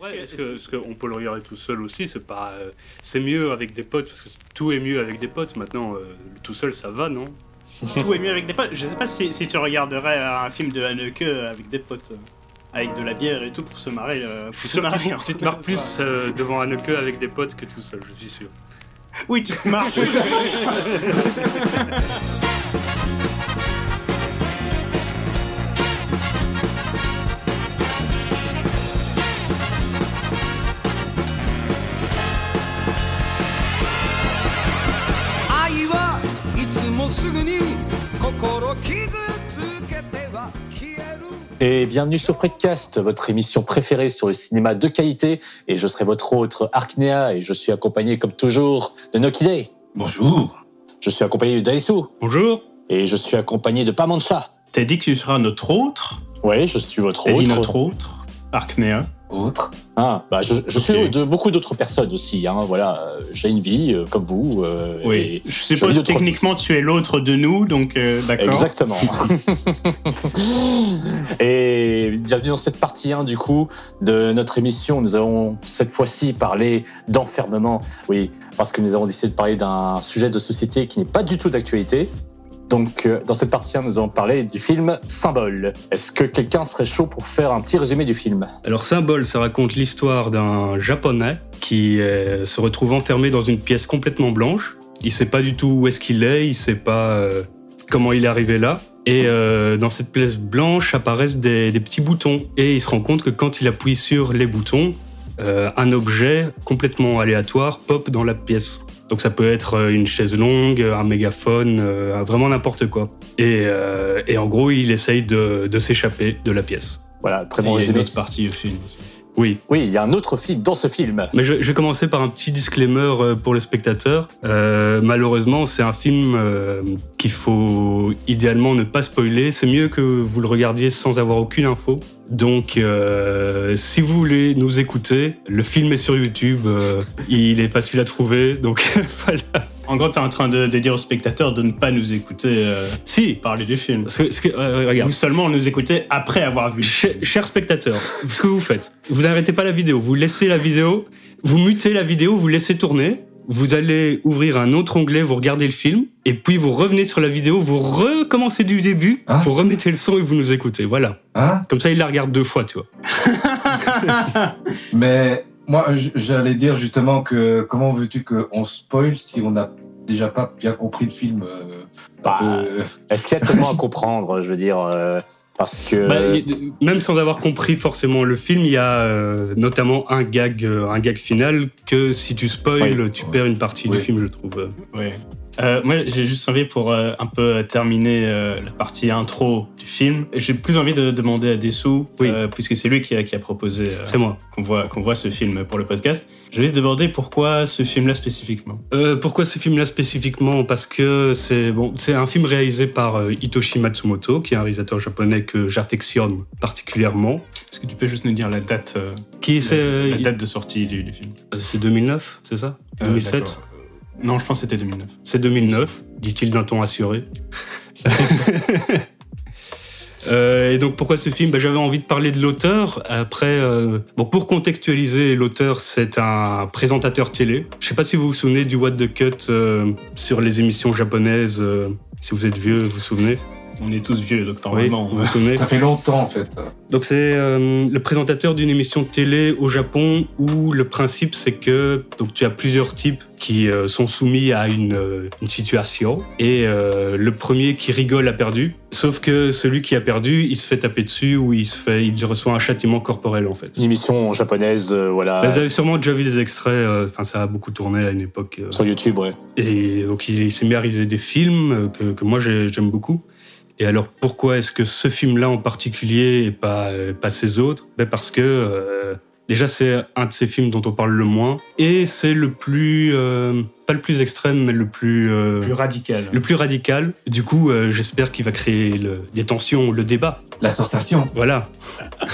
Ouais, est-ce que, est-ce qu'on peut le regarder tout seul aussi C'est pas, euh, c'est mieux avec des potes parce que tout est mieux avec des potes. Maintenant, euh, tout seul, ça va, non? Tout est mieux avec des potes. Je sais pas si, si tu regarderais un film de Haneke avec des potes, euh, avec de la bière et tout pour se marrer. euh, pour se marrer. hein. tu te marres plus euh, devant queue avec des potes que tout seul, je suis sûr. Oui, tu te marres. Et bienvenue sur Predcast, votre émission préférée sur le cinéma de qualité. Et je serai votre hôte Arknea et je suis accompagné comme toujours de Nokide. Bonjour. Je suis accompagné de Daisu Bonjour et je suis accompagné de Pamancha. T'as dit que tu seras notre autre Oui, je suis votre T'as hôte. dit notre autre Arknea. Autre. Ah, bah, je, je suis de beaucoup d'autres personnes aussi. Hein, voilà, Euh, j'ai une vie euh, comme vous. euh, Oui. et- Je suppose techniquement tu es l'autre de nous, donc euh, d'accord. Exactement. Et bienvenue dans cette partie 1 du coup de notre émission. Nous allons cette fois-ci parler d'enfermement. Oui, parce que nous avons décidé de parler d'un sujet de société qui n'est pas du tout d'actualité. Donc euh, dans cette partie 1, nous allons parler du film Symbole. Est-ce que quelqu'un serait chaud pour faire un petit résumé du film Alors Symbole, ça raconte l'histoire d'un japonais qui euh, se retrouve enfermé dans une pièce complètement blanche. Il sait pas du tout où est-ce qu'il est, il sait pas euh, comment il est arrivé là. Et dans cette pièce blanche apparaissent des, petits boutons. Et il se rend compte que quand il appuie sur les boutons, un objet complètement aléatoire pop dans la pièce. Donc ça peut être euh, une chaise longue, un mégaphone, euh, vraiment n'importe quoi. Et, euh, et en gros, il essaye de, de s'échapper de la pièce. Voilà, très bon il y a une résumé. autre partie au film. Oui, Oui, il y a un autre film dans ce film. Mais je, je vais commencer par un petit disclaimer euh, pour les spectateurs. Euh, malheureusement, c'est un film euh, qu'il faut idéalement ne pas spoiler. C'est mieux que vous le regardiez sans avoir aucune info. Donc, euh, si vous voulez nous écouter, le film est sur YouTube. il est facile à trouver. Donc, voilà. En gros, t'es en train de, de dire aux spectateurs de ne pas nous écouter euh, Si, parler du film. parce que, parce que, euh, regarde. Ou seulement nous écouter après avoir vu. Ch- Chers spectateurs, ce que vous faites, vous n'arrêtez pas la vidéo, vous laissez la vidéo, vous mutez la vidéo, vous laissez tourner, vous allez ouvrir un autre onglet, vous regardez le film, et puis vous revenez sur la vidéo, vous recommencez du début, Ah. vous remettez le son et vous nous écoutez. Voilà. Hein Comme ça, il la regarde deux fois, tu vois. Mais moi, j'allais dire justement que comment veux-tu qu'on spoil si on n'a déjà pas bien compris le film euh, Bah, Est-ce qu'il y a tellement à comprendre Je veux dire, euh, parce que. Bah, même sans avoir compris forcément le film, il y a euh, notamment un gag, euh, un gag final que si tu spoil, Oui. tu perds une partie du Oui. film, je trouve. Ouais. Euh, moi, j'ai juste envie pour euh, un peu terminer euh, la partie intro du film. J'ai plus envie de demander à Dessou, Oui. puisque c'est lui qui a, qui a proposé C'est moi. qu'on voit, qu'on voit ce film pour le podcast. J'ai envie de demander pourquoi ce film-là spécifiquement. Pourquoi ce film-là spécifiquement? Parce que c'est bon, c'est un film réalisé par Hitoshi Matsumoto, qui est un réalisateur japonais que j'affectionne particulièrement. Est-ce que tu peux juste nous dire la date, Qui la, la date de sortie du, du film? C'est 2009, c'est ça? Euh, 2007 d'accord. Non, je pense que c'était 2009. C'est 2009, dit-il d'un ton assuré. Euh, et donc pourquoi ce film? Bah, J'avais envie de parler de l'auteur. Après, euh, bon, pour contextualiser, l'auteur c'est un présentateur télé. Je sais pas si vous vous souvenez du What the Cut euh, sur les émissions japonaises. si vous êtes vieux, vous vous souvenez On est tous vieux, donc Oui, normalement. vous souvenez Ça fait longtemps en fait. Donc c'est euh, le présentateur d'une émission de télé au Japon où le principe c'est que donc tu as plusieurs types qui euh, sont soumis à une, euh, une situation et euh, le premier qui rigole a perdu. Sauf que celui qui a perdu, il se fait taper dessus ou il se fait, il reçoit un châtiment corporel en fait. Une émission japonaise, euh, voilà. Vous avez sûrement déjà vu des extraits. euh, Enfin, ça a beaucoup tourné à une époque. euh, Sur YouTube, ouais. et donc il, il s'est mis à réaliser des films euh, que, que moi j'ai- j'aime beaucoup. Et alors pourquoi est-ce que ce film-là en particulier et pas, euh, pas ces autres? Ben Parce que euh, déjà c'est un de ces films dont on parle le moins et c'est le plus, euh, pas le plus extrême, mais le plus, euh, Plus radical. le plus radical. Du coup, euh, j'espère qu'il va créer le- des tensions, le débat. La sensation. Voilà.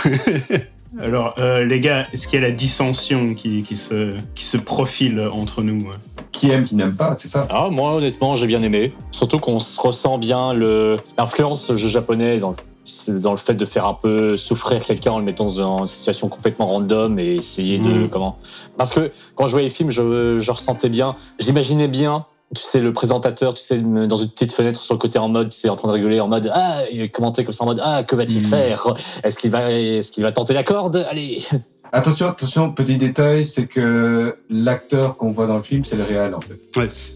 Alors, euh, les gars, est-ce qu'il y a la dissension qui, qui, se, qui se profile entre nous euh Qui aime, qui n'aime pas, c'est ça? Ah, moi, honnêtement, j'ai bien aimé. Surtout qu'on se ressent bien le- l'influence du jeu japonais dans C'est dans le fait de faire un peu souffrir quelqu'un en le mettant dans une situation complètement random et essayer de Mhm. comment? Parce que quand je voyais les films, je, je ressentais bien, j'imaginais bien. Tu sais, le présentateur, tu sais, dans une petite fenêtre sur le côté en mode, tu sais, en train de rigoler, en mode, ah, il commentait comme ça en mode, ah, que va-t-il Mhm. faire? Est-ce qu'il va, est-ce qu'il va tenter la corde? Allez Attention, attention, petit détail, c'est que l'acteur qu'on voit dans le film, c'est le réel en fait.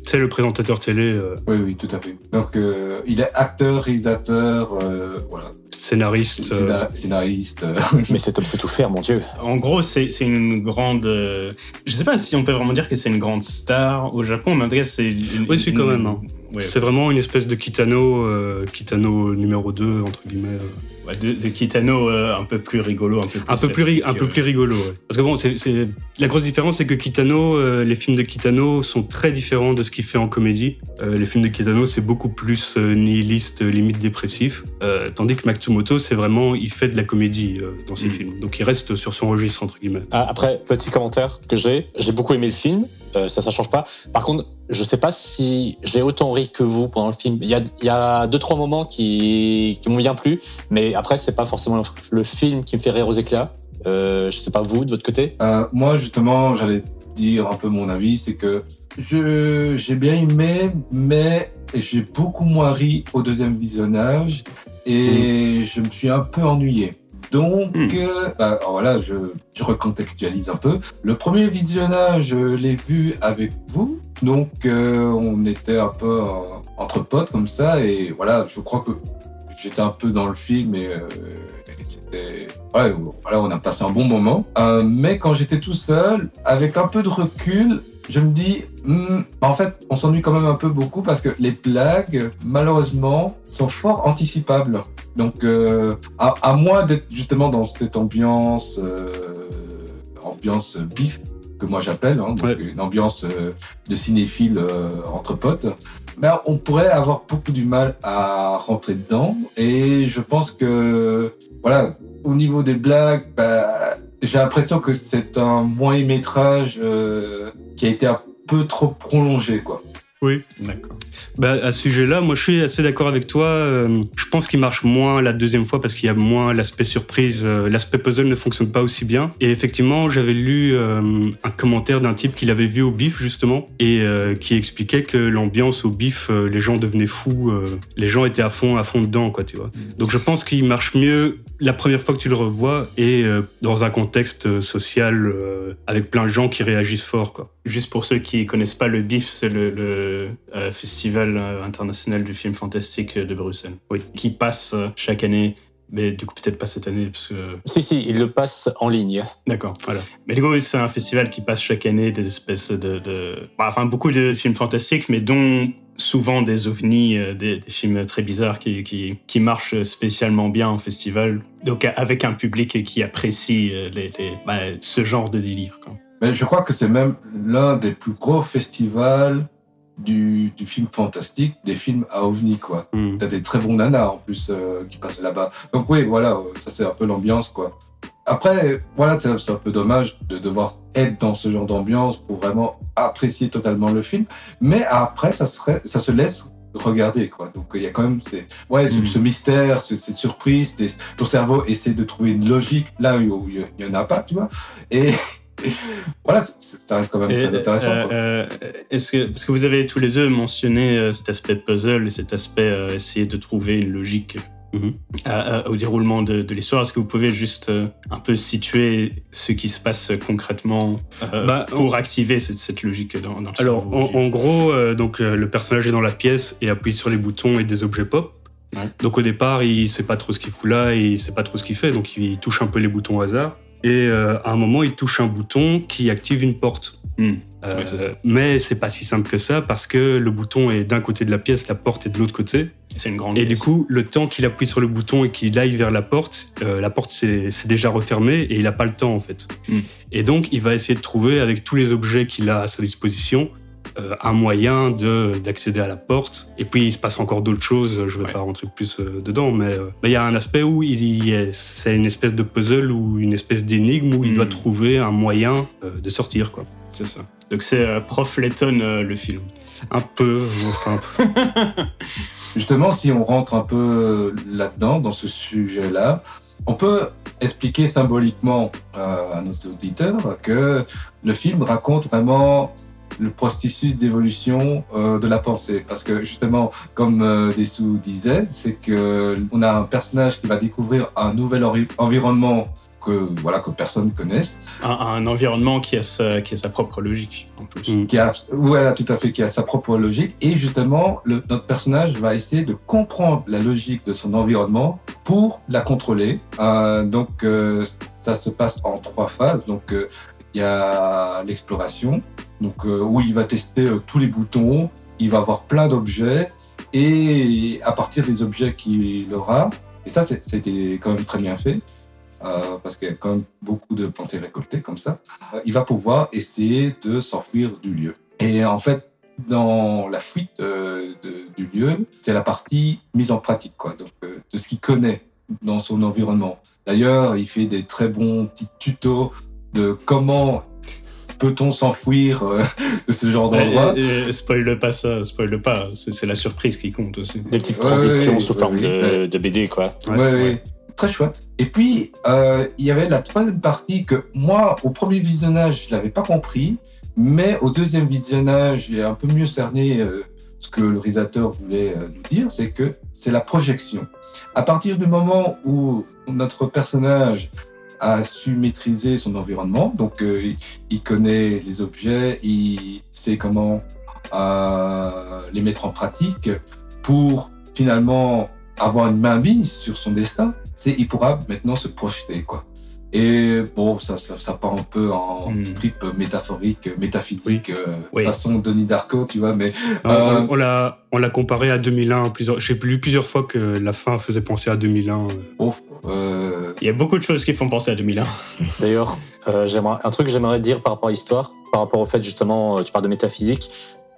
C'est le présentateur télé, euh, Oui, oui, tout à fait. Donc, euh, il est acteur, réalisateur, euh, voilà, scénariste. euh, scénar- scénariste. euh. Mais cet homme sait tout faire, mon Dieu. En gros, c'est c'est une grande. euh, je sais pas si on peut vraiment dire que c'est une grande star au Japon, mais en tout cas, c'est. une- Oui, si, quand même, hein. Ouais, C'est vraiment une espèce de Kitano, euh, Kitano numéro 2, entre guillemets. euh. ouais, de, de Kitano euh, un peu plus rigolo, un peu plus. Un peu plus, ri- slapstick, un peu euh. plus rigolo. ouais. Parce que bon, c'est c'est- la grosse différence, c'est que Kitano, euh, les films de Kitano sont très différents de ce qu'il fait en comédie. Euh, les films de Kitano, c'est beaucoup plus euh, nihiliste, euh, limite dépressif. Euh, tandis que Matsumoto, c'est vraiment, il fait de la comédie euh, dans ses Mm. films. Donc il reste sur son registre, entre guillemets. Ah, après, petit commentaire que j'ai, j'ai beaucoup aimé le film, euh, ça, ça change pas. Par contre, je sais pas si j'ai autant ri que vous pendant le film. Il y a, il y a deux, trois moments qui, qui m'ont bien plu, mais après, c'est pas forcément le, le film qui me fait rire aux éclats. Euh, je sais pas vous, de votre côté? Euh, moi, justement, j'allais dire un peu mon avis, c'est que je j'ai bien aimé, mais j'ai beaucoup moins ri au deuxième visionnage et je me suis un peu ennuyé. Donc, Hmm. euh, bah, voilà, je, je recontextualise un peu. Le premier visionnage, je l'ai vu avec vous. Donc, euh, on était un peu entre potes comme ça. Et voilà, je crois que j'étais un peu dans le film et, euh, c'était. Ouais, voilà, on a passé un bon moment. Euh, mais quand j'étais tout seul, avec un peu de recul, je me dis, hmm, en fait, on s'ennuie quand même un peu beaucoup parce que les blagues, malheureusement, sont fort anticipables. Donc, euh, à, à moins d'être justement dans cette ambiance, euh, ambiance bif que moi j'appelle, hein, Ouais. une ambiance euh, de cinéphile euh, entre potes, ben, on pourrait avoir beaucoup du mal à rentrer dedans. Et je pense que, voilà, au niveau des blagues, bah, j'ai l'impression que c'est un moyen métrage euh, qui a été un peu trop prolongé, quoi. Oui. D'accord. Bah, à ce sujet-là, moi je suis assez d'accord avec toi. Euh, je pense qu'il marche moins la deuxième fois parce qu'il y a moins l'aspect surprise. Euh, l'aspect puzzle ne fonctionne pas aussi bien. Et effectivement, j'avais lu euh, un commentaire d'un type qui l'avait vu au bif justement et qui expliquait que l'ambiance au bif, les gens devenaient fous, les gens étaient à fond, à fond dedans, quoi, tu vois. Donc je pense qu'il marche mieux la première fois que tu le revois et dans un contexte social avec plein de gens qui réagissent fort, quoi. Juste pour ceux qui connaissent pas le BIF, c'est le, le, euh, festival euh, international du film fantastique de Bruxelles. Oui. Qui passe euh, chaque année, mais du coup peut-être pas cette année parce que Si, si, il le passe en ligne. D'accord, voilà. Mais du coup, c'est un festival qui passe chaque année des espèces de. de- bah, enfin, beaucoup de films fantastiques, mais dont souvent des ovnis, euh, des, des films très bizarres qui, qui, qui marchent spécialement bien en festival. Donc, avec un public qui apprécie les, les- bah, ce genre de délire. Quoi. Mais je crois que c'est même l'un des plus gros festivals du, du film fantastique, des films à ovni, quoi. Hmm. T'as des très bons nanas en plus euh, qui passent là-bas. Donc oui, voilà, euh, ça c'est un peu l'ambiance, quoi. Après, voilà, c'est un peu dommage de devoir être dans ce genre d'ambiance pour vraiment apprécier totalement le film. Mais après, ça, serait, ça se laisse regarder, quoi. Donc il y a quand même ces, ouais, ce, ce mystère, ce- cette surprise. des- ton cerveau essaie de trouver une logique là où il n'y en a pas, tu vois. Et voilà, ça reste quand même Et, très intéressant. euh, euh, est-ce que, parce que vous avez tous les deux mentionné euh, cet aspect puzzle et cet aspect euh, essayer de trouver une logique Mhm. à- à- au déroulement de, de l'histoire. Est-ce que vous pouvez juste euh, un peu situer ce qui se passe concrètement euh, Bah, pour activer cette, cette logique dans, dans le Alors, en, gros, euh, donc euh, le personnage est dans la pièce et appuie sur les boutons et des objets pop. Ouais. Donc au départ, il sait pas trop ce qu'il fout là et il sait pas trop ce qu'il fait, donc il touche un peu les boutons au hasard. Et euh, à un moment, il touche un bouton qui active une porte. Hmm. Euh, Ouais, mais c'est pas si simple que ça parce que le bouton est d'un côté de la pièce, la porte est de l'autre côté. C'est une grande Et du coup, le temps qu'il appuie sur le bouton et qu'il aille vers la porte, euh, la porte s'est déjà refermée et il n'a pas le temps en fait. Mm. Et donc, il va essayer de trouver avec tous les objets qu'il a à sa disposition euh, un moyen de d'accéder à la porte. Et puis, il se passe encore d'autres choses. Je ne vais Ouais. pas rentrer plus euh, dedans, mais euh, mais il y a un aspect où c'est une espèce de puzzle ou une espèce d'énigme où il doit trouver un moyen euh, de sortir quoi. c'est ça. Donc c'est euh, Prof Letton euh, le film. Un peu. Enfin, Justement, si on rentre un peu là-dedans, dans ce sujet-là, on peut expliquer symboliquement à nos auditeurs que le film raconte vraiment le processus d'évolution euh, de la pensée. Parce que justement, comme euh, Dessous disait, c'est que on a un personnage qui va découvrir un nouvel envi- environnement que voilà que personne connaisse, Un, un environnement qui a, sa, qui a sa propre logique en plus. Mm. qui a voilà tout à fait qui a sa propre logique et justement le, notre personnage va essayer de comprendre la logique de son environnement pour la contrôler. Euh, donc euh, ça se passe en trois phases. Donc euh, il y a l'exploration, donc euh, où il va tester euh, tous les boutons, il va avoir plein d'objets et à partir des objets qu'il aura, et ça c'était quand même très bien fait. euh, parce qu'il y a quand même beaucoup de plantes récoltées comme ça, il va pouvoir essayer de s'enfuir du lieu. Et en fait, dans la fuite du lieu, c'est la partie mise en pratique, quoi, donc de ce qu'il connaît dans son environnement. D'ailleurs, il fait des très bons petits tutos de comment peut-on s'enfuir euh, de ce genre d'endroit. Spoil pas ça, spoil pas. C'est la surprise qui compte aussi. Des petites transitions ouais, sous ouais, forme ouais, de, ouais. de BD, quoi. Ouais, Ouais, ouais. Très chouette. Et puis, euh, il y avait la troisième partie que moi, au premier visionnage, je l'avais pas compris, mais au deuxième visionnage, j'ai un peu mieux cerné euh, ce que le réalisateur voulait euh, nous dire, c'est que c'est la projection. À partir du moment où notre personnage a su maîtriser son environnement, donc euh, il, connaît les objets, il sait comment euh, les mettre en pratique pour finalement avoir une main mise sur son destin, c'est il pourra maintenant se projeter. Et bon, ça, ça, ça part un peu en Hmm. strip métaphorique, métaphysique, euh, Oui. façon Denis Darko, tu vois, mais on- Euh, on l'a on l'a comparé à 2001 plusieurs. J'ai lu plusieurs fois que la fin faisait penser à 2001. bon, euh, Il y a beaucoup de choses qui font penser à 2001. D'ailleurs, euh, j'aimerais- un truc que j'aimerais dire par rapport à l'histoire, par rapport au fait justement, euh, tu parles de métaphysique,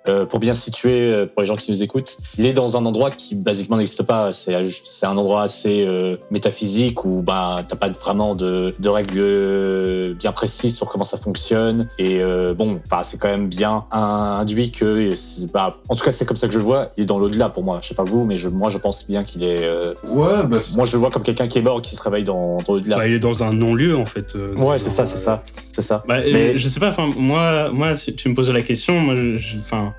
euh, pour bien situer euh, pour les gens qui nous écoutent, il est dans un endroit qui basiquement n'existe pas. C'est c'est un endroit assez euh, métaphysique où bah t'as pas vraiment de, de règles euh, bien précises sur comment ça fonctionne. Et euh, bon, bah, c'est quand même bien induit que, bah, en tout cas c'est comme ça que je le vois. Il est dans l'au-delà pour moi. Je sais pas vous, mais je, moi je pense bien qu'il est. euh, ouais, bah, c'est- moi je le vois comme quelqu'un qui est mort qui se réveille dans, dans l'au-delà. Bah, il est dans un non-lieu en fait. euh, ouais, c'est ça, c'est ça, c'est ça. Bah, euh, Mais- Je sais pas, enfin, moi, moi, si tu me poses la question, moi, je,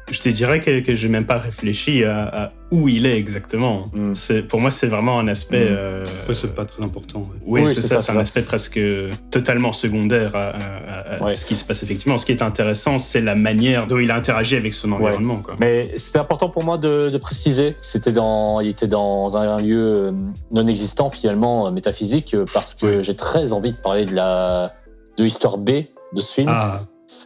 je- te dirais que, que j'ai même pas réfléchi à, à où il est exactement. Mm. C'est- Pour moi, c'est vraiment un aspect. Mm. euh, Ouais, c'est pas très important. ouais. Oui, Oui, c'est ça, ça, c'est un ça. aspect presque totalement secondaire à, à- à Ouais. ce qui se passe effectivement. Ce qui est intéressant, c'est la manière dont il a interagi avec son environnement. Quoi. Mais c'était important pour moi de, de préciser c'était dans, il était dans un lieu euh, non existant finalement euh, métaphysique parce que j'ai très envie de parler de la de l'histoire B de ce film. Ah,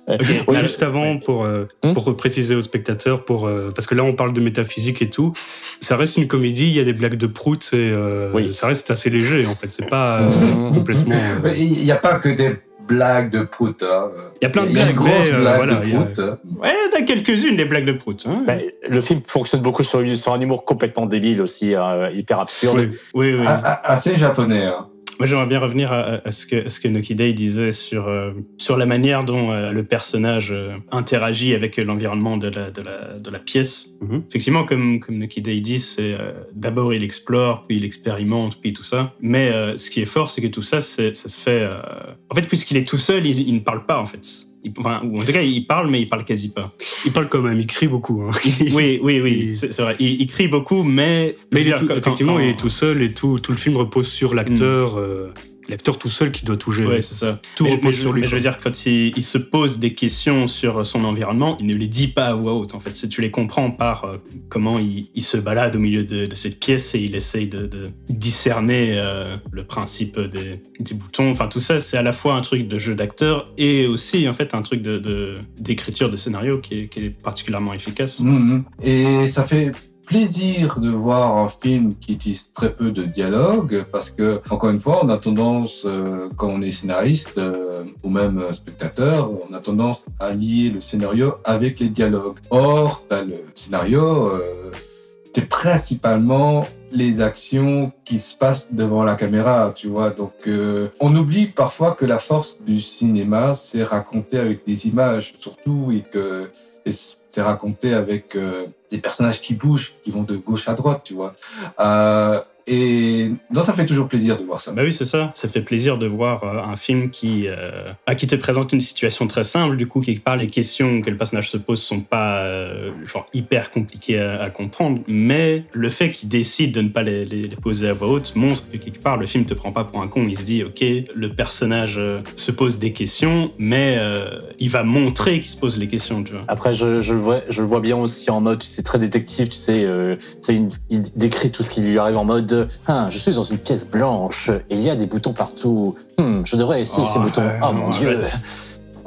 Euh, juste avant, ouais. pour, euh, Hmm? pour préciser aux spectateurs, pour, euh, parce que là on parle de métaphysique et tout, ça reste une comédie, il y a des blagues de prout, et, euh, Oui. ça reste assez léger en fait, c'est pas euh, Mhm. complètement... euh, il n'y a pas que des blagues de prout. hein. Il y a plein de blagues, grosses mais, blagues voilà, de il y a- prout. hein. Ouais, il y en a quelques-unes des blagues de prout. hein. ben, le film fonctionne beaucoup sur, sur un humour complètement débile aussi, euh, hyper absurde. Oui. Oui, Assez japonais. hein. Moi, j'aimerais bien revenir à, à ce que, à ce que Noki Day disait sur, euh, sur la manière dont euh, le personnage euh, interagit avec l'environnement de la, de, la, de la pièce. Mhm. Effectivement, comme, comme Noki Day dit, c'est euh, d'abord il explore, puis il expérimente, puis tout ça. Mais euh, ce qui est fort, c'est que tout ça, ça se fait. euh, En fait, puisqu'il est tout seul, il, il ne parle pas, en fait. Il- enfin, ou en tout cas, il parle, mais il parle quasi pas. Il parle quand même, il crie beaucoup. hein. Oui, oui, oui, c'est vrai. Il, il crie beaucoup, mais. Mais il est tout- quand- effectivement, quand- il est tout seul et tout, tout le film repose sur l'acteur. euh, l'acteur tout seul qui doit tout gérer. Ouais, c'est ça. tout mais, repose mais sur lui. mais je veux dire, quand il, il se pose des questions sur son environnement, il ne les dit pas à voix haute. En fait, tu les comprends par euh, comment il, il se balade au milieu de, de cette pièce et il essaye de, de discerner euh, le principe des, des boutons. Enfin, tout ça, c'est à la fois un truc de jeu d'acteur et aussi, en fait, un truc de- de- d'écriture de, scénario qui est, qui est particulièrement efficace. Mhm. Et ça fait plaisir de voir un film qui utilise très peu de dialogue parce que, encore une fois, on a tendance, euh, quand on est scénariste euh, ou même spectateur, on a tendance à lier le scénario avec les dialogues. Or, t'as le scénario, euh, c'est principalement les actions qui se passent devant la caméra, tu vois. Donc, on oublie parfois que la force du cinéma, c'est raconter avec des images, surtout, et que c'est raconté avec euh, des personnages qui bougent, qui vont de gauche à droite, tu vois. Euh, et non, ça fait toujours plaisir de voir ça. Bah oui, c'est ça. Ça fait plaisir de voir euh, un film qui, euh, à qui te présente une situation très simple, du coup, quelque part, les questions que le personnage se pose sont pas euh, genre hyper compliquées à, comprendre, mais le fait qu'il décide de ne pas les, les, poser à voix haute montre que quelque part, le film te prend pas pour un con. Il se dit, ok, le personnage se pose des questions, mais il va montrer qu'il se pose les questions, tu vois. Après, je, je, le vois, je le vois bien aussi en mode, tu sais, très détective, tu sais, il décrit tout ce qui lui arrive en mode ah, je suis dans une pièce blanche et il y a des boutons partout. Hmm, je devrais essayer ces oh, boutons. oh mon dieu.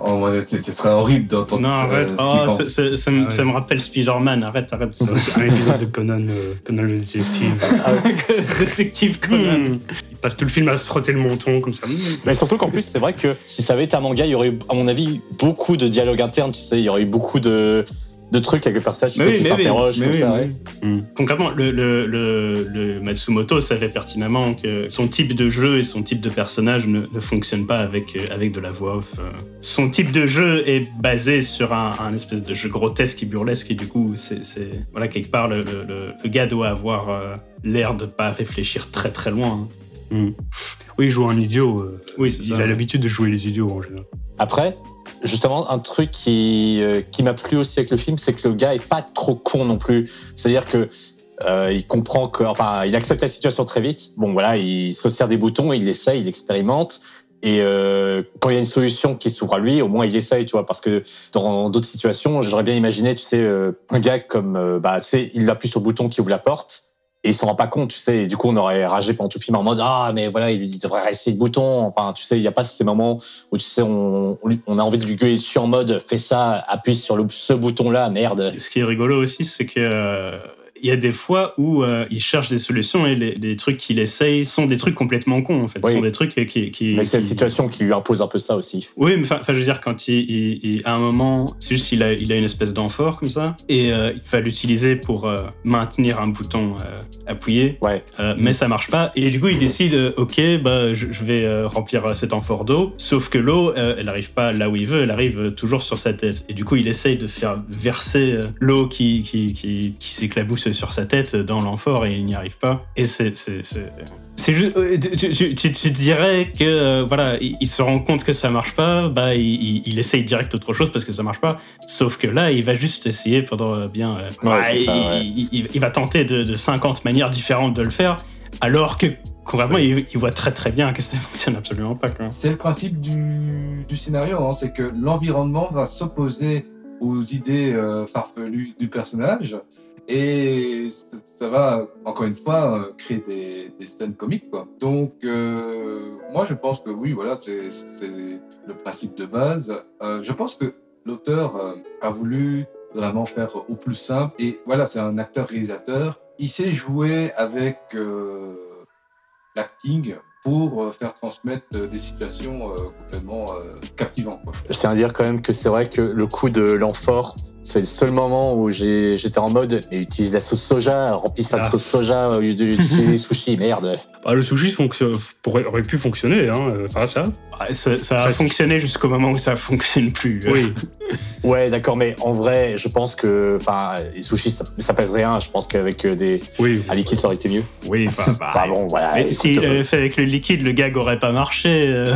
Oh, ce serait horrible d'entendre ça. Non, arrête. Oh, ça, me, rappelle Spider-Man. Arrête, arrête. C'est un épisode de Conan, euh, Conan le détective. Ah détective Conan. Hmm. Il passe tout le film à se frotter le menton comme ça. Mais surtout qu'en plus, c'est vrai que si ça avait été un manga, il y aurait eu, à mon avis, beaucoup de dialogues internes. Tu sais, il y aurait eu beaucoup de de trucs avec le personnage qui s'interroge comme ça. Mm. Concrètement, le, le, le, Matsumoto savait pertinemment que son type de jeu et son type de personnage ne, ne fonctionnent pas avec, euh, avec de la voix off. Euh. Son type de jeu est basé sur un, un espèce de jeu grotesque et burlesque et du coup, c'est voilà quelque part le, gars doit avoir euh, l'air de pas réfléchir très très loin. Hein. Mm. Oui, il joue un idiot. oui, il a l'habitude de jouer les idiots en général. Après, justement, un truc qui, euh, qui m'a plu aussi avec le film, c'est que le gars est pas trop con non plus. C'est-à-dire que euh, il comprend que, enfin, il accepte la situation très vite. Bon, voilà, il se sert des boutons, il essaye, il expérimente. Et euh, quand il y a une solution qui s'ouvre à lui, au moins il essaye, tu vois. Parce que dans d'autres situations, j'aurais bien imaginé, tu sais, un gars comme, bah, tu sais, il appuie sur le bouton qui ouvre la porte et il s'en rend pas compte, tu sais. Du coup, on aurait ragé pendant tout le film en mode ah mais voilà, il, devrait essayer le bouton. Enfin, tu sais, il y a pas ces moments où tu sais, on, a envie de lui gueuler dessus en mode fais ça, appuie sur ce bouton là, merde. Ce qui est rigolo aussi, c'est que euh, il y a des fois où euh, il cherche des solutions et les, trucs qu'il essaye sont des trucs complètement cons, en fait. Ce sont des trucs qui. qui mais c'est la situation qui lui impose un peu ça aussi. Oui, mais enfin, je veux dire, quand il, il, à un moment, c'est juste qu'il a, il a une espèce d'amphore comme ça, et euh, il va l'utiliser pour euh, maintenir un bouton appuyé, ouais. mais ça marche pas. Et du coup, il décide, ok, bah, je, vais remplir cet amphore d'eau, sauf que l'eau, elle n'arrive pas là où il veut, elle arrive toujours sur sa tête. Et du coup, il essaye de faire verser l'eau qui, qui, qui, qui s'éclabousse sur sa tête dans l'amphore et il n'y arrive pas. Et c'est c'est juste, euh, tu, tu, dirais que euh, voilà, il, se rend compte que ça marche pas, bah il, essaye direct autre chose parce que ça marche pas. Sauf que là, il va juste essayer pendant euh, bien. il, va tenter de, 50 manières différentes de le faire, alors que concrètement, il, voit très très bien que ça ne fonctionne absolument pas. C'est le principe du, du scénario, hein, c'est que l'environnement va s'opposer aux idées farfelues du personnage et ça va, encore une fois, euh, créer des, scènes comiques. Quoi. Donc, euh, moi, je pense que oui, voilà, c'est le principe de base. Euh, je pense que l'auteur a voulu vraiment faire au plus simple. Et voilà, c'est un acteur-réalisateur. Il sait jouer avec l'acting pour faire transmettre des situations complètement captivantes. Je tiens à dire quand même que c'est vrai que le coup de l'amphore c'est le seul moment où j'étais en mode et utilise la sauce soja, remplis ça de ah. sauce soja au lieu d'utiliser les sushis, merde. Ah, le sushi pourrait, aurait pu fonctionner, hein. Enfin, ça. ça, a fonctionné jusqu'au moment où ça fonctionne plus. Oui. ouais, d'accord, mais en vrai, je pense que, enfin, les sushis, ça, ça, pèse rien. Je pense qu'avec euh, des, oui. un liquide, ça aurait été mieux. Oui, bah, bon, voilà. Mais s'il avait fait avec le liquide, le gag aurait pas marché. Euh.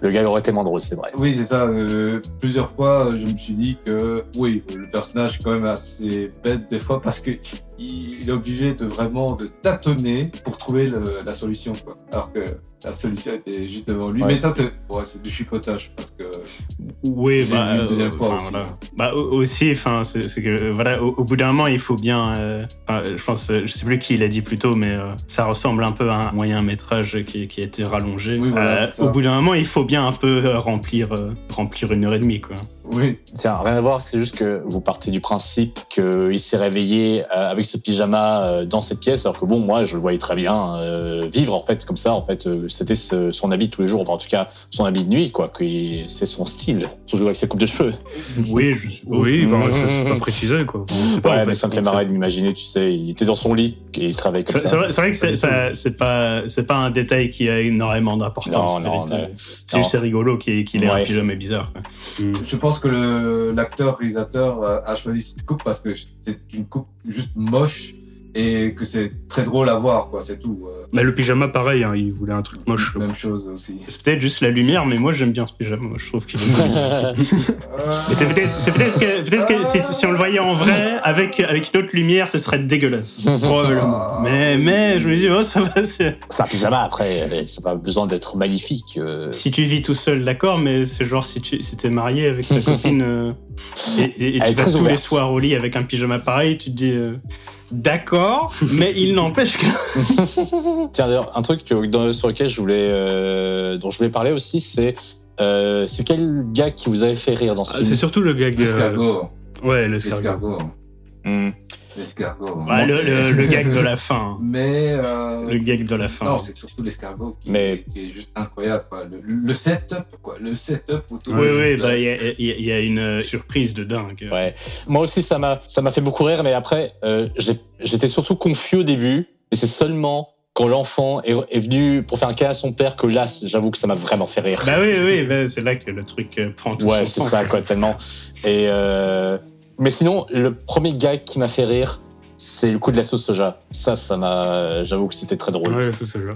Le gag aurait été moins drôle, c'est vrai. Oui, c'est ça. Euh, plusieurs fois, je me suis dit que, oui, le personnage est quand même assez bête des fois parce que il est obligé de vraiment de tâtonner pour trouver la solution. Quoi. Alors que la solution était juste devant lui. Mais ça, c'est ouais, du chipotage parce que. Oui, bah, une deuxième fois aussi. Bah, aussi, enfin, c'est que voilà, au, bout d'un moment, il faut bien. Euh, je pense, je sais plus qui l'a dit plus tôt, mais euh, ça ressemble un peu à un moyen métrage qui, qui a été rallongé. Euh, au bout d'un moment, il faut bien un peu remplir, remplir une heure et demie, quoi. Oui. Tiens, rien à voir, c'est juste que vous partez du principe qu'il s'est réveillé euh, avec ce pyjama euh, dans cette pièce, alors que bon, moi, je le voyais très bien euh, vivre en fait comme ça. En fait, c'était son habit tous les jours, en tout cas son habit de nuit, quoi. Que c'est son style, surtout avec ses coupes de cheveux. Oui, je. Oui, ben, Mmh, c'est pas précisé, quoi. Pas, Ouais, en fait, mais ça me fait comme marrer de m'imaginer, tu sais, il était dans son lit et il se réveille comme ça. c'est vrai, que c'est- pas, c'est pas un détail qui a énormément d'importance. C'est juste rigolo qu'il qu'il ait un pyjama bizarre. Mm. Je pense que l'acteur réalisateur euh, a choisi cette coupe parce que c'est une coupe juste moche et que c'est très drôle à voir, quoi. C'est tout. euh, Mais le pyjama, pareil, hein, il voulait un truc moche. Même chose aussi. C'est peut-être juste la lumière, mais moi j'aime bien ce pyjama. Je trouve qu'il est joli. Mais c'est peut-être c'est peut-être que, peut que si, si on le voyait en vrai, avec, avec une autre lumière, ce serait dégueulasse. Probablement. Mais, mais je me dis, oh, ça va. c'est- C'est un pyjama après, ça n'a pas besoin d'être magnifique. euh. Si tu vis tout seul, d'accord, mais c'est genre si tu si t'es marié avec ta copine euh, et, et- et Elle tu vas tous les soirs au lit avec un pyjama pareil, tu te dis. euh, D'accord, mais il n'empêche que. Tiens, d'ailleurs, un truc que- dans- sur lequel je voulais, euh, dont je voulais parler aussi, c'est euh, c'est quel gars qui vous avait fait rire dans ce Ah, film c'est surtout le gag. euh, L'escargot. Ouais, l'escargot. L'escargot. L'escargot. Ouais, le, le- le gag de la fin. Mais. euh, Le gag de la fin. Non, c'est surtout l'escargot qui, Mais- qui est juste incroyable. Quoi. Le, le setup, quoi. Le setup autour Oui, oui, bah, il y, a- y y une euh, surprise de dingue. Ouais. Moi aussi, ça m'a ça m'a fait beaucoup rire, mais après, euh, j'étais surtout confus au début, et c'est seulement quand l'enfant est, est venu pour faire un câlin à son père que là, j'avoue que ça m'a vraiment fait rire. Bah oui, oui, bah, c'est là que le truc euh, prend tout Ouais, son c'est sens. ça, quoi, tellement. Et euh... Mais sinon, le premier gag qui m'a fait rire, c'est le coup de la sauce soja. Ça, ça m'a. J'avoue que c'était très drôle. Ouais, c'est ça. là.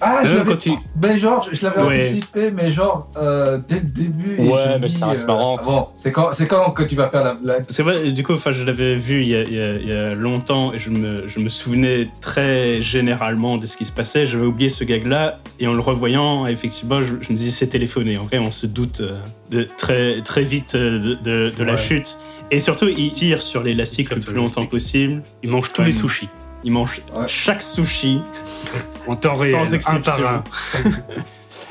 Ah, je l'avais ben, genre, je l'avais Ouais. anticipé, mais genre, euh, dès le début. et Ouais, me mais ça reste euh, marrant. Bon, c'est quand, c'est quand que tu vas faire la blague? C'est vrai, du coup, enfin, je l'avais vu il y, a, il y a- il y a longtemps et je me, je me souvenais très généralement de ce qui se passait. J'avais oublié ce gag-là et en le revoyant, effectivement, je, je me disais c'est téléphoné. En vrai, on se doute euh, de, très, très vite euh, de, la chute. Et surtout, il tire sur l'élastique le plus longtemps possible. Il mange tous Ouais, les sushis. Il mange Ouais. chaque sushi En temps réel. sans exception. Un par un.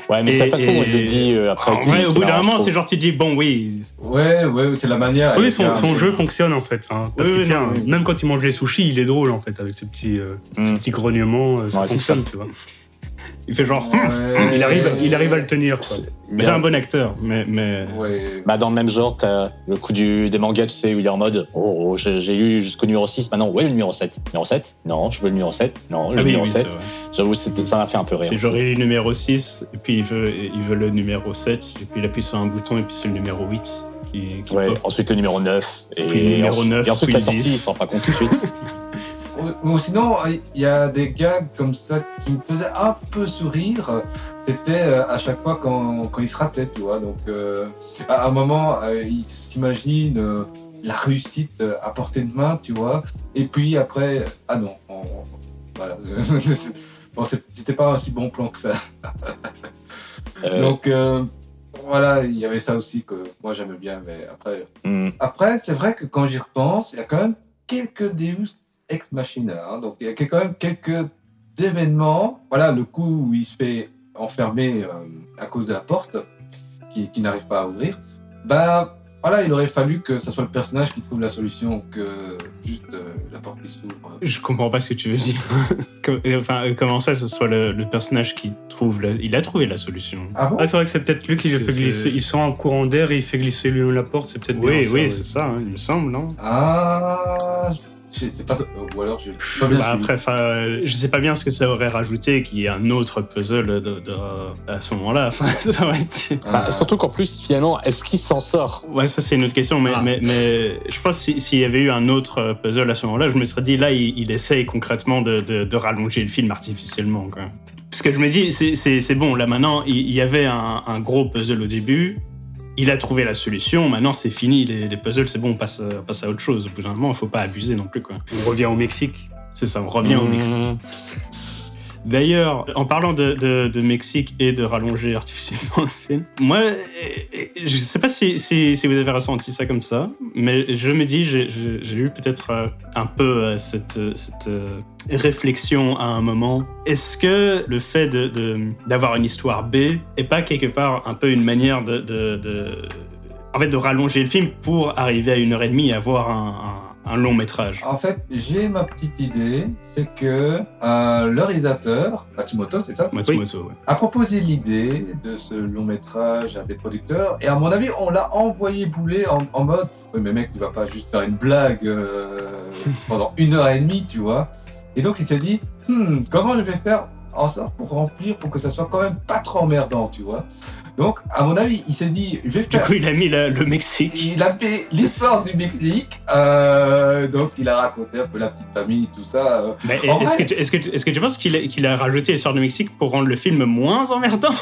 Ouais, mais Et- sa façon dont il le dit euh, après. En vrai, au bout d'un moment, c'est genre tu dis bon, oui, Ouais, ouais, c'est la manière. Oui, son, jeu fonctionne en fait. hein, parce Oui, que oui, tiens, oui. même quand il mange les sushis, il est drôle en fait, avec ses petits, euh, ses Mm. petits grognements, euh, ça Ouais, fonctionne, tu vois. Il fait genre. Ouais. Il arrive, il arrive à le tenir. Quoi. Mais c'est un bon acteur, mais. mais... Ouais. Bah, dans le même genre, t'as le coup du, des mangas, tu sais, où il est en mode Oh, oh, j'ai eu jusqu'au numéro 6, maintenant, ouais, le numéro 7. Numéro 7 Non, je veux le numéro 7. Non, le Ah numéro oui, 7. c'est vrai. J'avoue, ça m'a fait un peu rire. C'est genre il est numéro 6, et puis il veut, il veut le numéro 7, et puis il appuie sur un bouton, et puis c'est le numéro 8 qui, qui Ouais, pop. ensuite le numéro 9. Et, Puis le numéro ensuite- 9, Et ensuite la sortie, 10. il s'en rend pas compte tout de suite. Ou- ou sinon, il y a des gags comme ça qui me faisaient un peu sourire. C'était euh, à chaque fois quand, quand il se ratait, tu vois. Donc, euh, à un moment, euh, il s'imagine euh, la réussite à portée de main, tu vois. Et puis après, ah non, on- voilà. Bon, c'était pas un si bon plan que ça. Donc, voilà, il y avait ça aussi que moi j'aimais bien, mais après, hmm. après, c'est vrai que quand j'y repense, il y a quand même quelques Deus ex machina. hein. donc, il y a quand même quelques événements. Voilà, le coup où il se fait enfermer euh, à cause de la porte, qui, qui n'arrive pas à ouvrir. Ben, voilà, il aurait fallu que ce soit le personnage qui trouve la solution que juste euh, la porte qui s'ouvre. Je comprends pas ce que tu veux dire. Com- enfin, euh, comment ça, ce soit le, le personnage qui trouve. la- Il a trouvé la solution. Ah bon? Ah, c'est vrai que c'est peut-être lui qui le fait glisser. Ils sont en courant d'air et il fait glisser lui-même la porte, c'est peut-être Oui, bien ça, oui, c'est ça, hein, il me semble, non? Ah, je sais pas. Ou alors, pas bien Bah, après, je sais pas bien ce que ça aurait rajouté qu'il y ait un autre puzzle de, de- à ce moment-là. Ça été. Bah, Ah. surtout qu'en plus, finalement, est-ce qu'il s'en sort Ouais, ça c'est une autre question, mais, Ah. mais, mais je pense que si- s'il y avait eu un autre euh, puzzle à ce moment-là, je me serais dit là, il, il essaye concrètement de, de- de rallonger le film artificiellement. Quoi. Parce que je me dis, c'est- bon, là maintenant, il, il y avait un, un gros puzzle au début, il a trouvé la solution, maintenant c'est fini, les, les puzzles, c'est bon, on passe, à- on passe à autre chose. Au bout d'un moment, il faut pas abuser non plus. quoi. On revient au Mexique. C'est ça, on revient au Hmm. Mexique. D'ailleurs, en parlant de, Mexique et de rallonger artificiellement le film, moi, je ne sais pas si, vous avez ressenti ça comme ça, mais je me dis, j'ai- eu peut-être euh, un peu euh, cette, euh, réflexion à un moment. Est-ce que le fait d'avoir une histoire B est pas quelque part un peu une manière de, en fait, de rallonger le film pour arriver à une heure et demie et avoir un- un long métrage En fait, j'ai ma petite idée, c'est que euh, le réalisateur, Matsumoto, c'est ça? Matsumoto, ouais. a proposé l'idée de ce long métrage à des producteurs, et à mon avis, on l'a envoyé bouler en, en mode Oui, mais mec, tu vas pas juste faire une blague euh, pendant une heure et demie, tu vois. Et donc, il s'est dit Hmm, comment je vais faire en sorte pour remplir, pour que ça soit quand même pas trop emmerdant, tu vois. Donc, à mon avis, il s'est dit Je vais Du faire. coup, il a mis la- le Mexique. Il a fait l'histoire du Mexique, euh, donc il a raconté un peu la petite famille, tout ça. Mais est-ce vrai- que, tu- est-ce que, est-ce que tu penses qu'il a, rajouté l'histoire du Mexique pour rendre le film moins emmerdant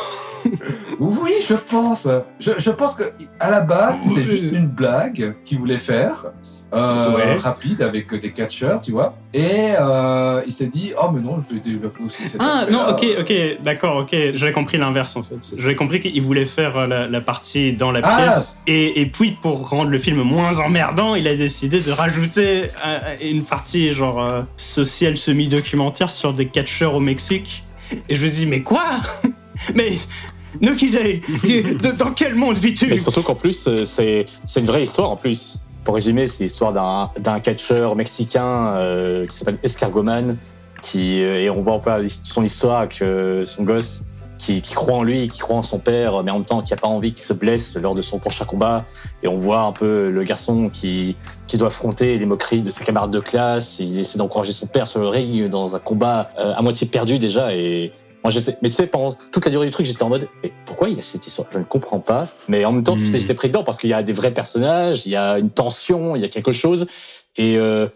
Oui, je pense. Je, je pense que à la base, c'était Oui. juste une blague qu'il voulait faire, euh, Ouais. rapide avec des catcheurs, tu vois. Et euh, il s'est dit, oh mais non, je vais développer aussi cet Ah non, ok, ok, d'accord, ok. J'avais compris l'inverse en fait. J'avais compris qu'il voulait faire euh, la, la partie dans la Ah. pièce. Et, et puis pour rendre le film moins emmerdant, il a décidé de rajouter euh, une partie genre euh, sociale semi-documentaire sur des catcheurs au Mexique. Et je me dis, mais quoi? Mais Nuki Day, de- dans quel monde vis-tu? Mais surtout qu'en plus, euh, c'est c'est une vraie histoire en plus. Pour résumer, c'est l'histoire d'un catcheur mexicain euh, qui s'appelle Escargoman, qui, euh, et on voit un peu son histoire avec euh, son gosse qui, qui croit en lui, qui croit en son père, mais en même temps qui n'a pas envie qu'il se blesse lors de son prochain combat. Et on voit un peu le garçon qui, qui doit affronter les moqueries de ses camarades de classe. Il essaie d'encourager son père sur le ring dans un combat euh, à moitié perdu déjà. Et moi, j'étais, mais tu sais, pendant toute la durée du truc, j'étais en mode, mais pourquoi il y a cette histoire? Je ne comprends pas. Mais en même temps, tu Hmm. sais, j'étais pris dedans parce qu'il y a des vrais personnages, il y a une tension, il y a quelque chose. Et, euh,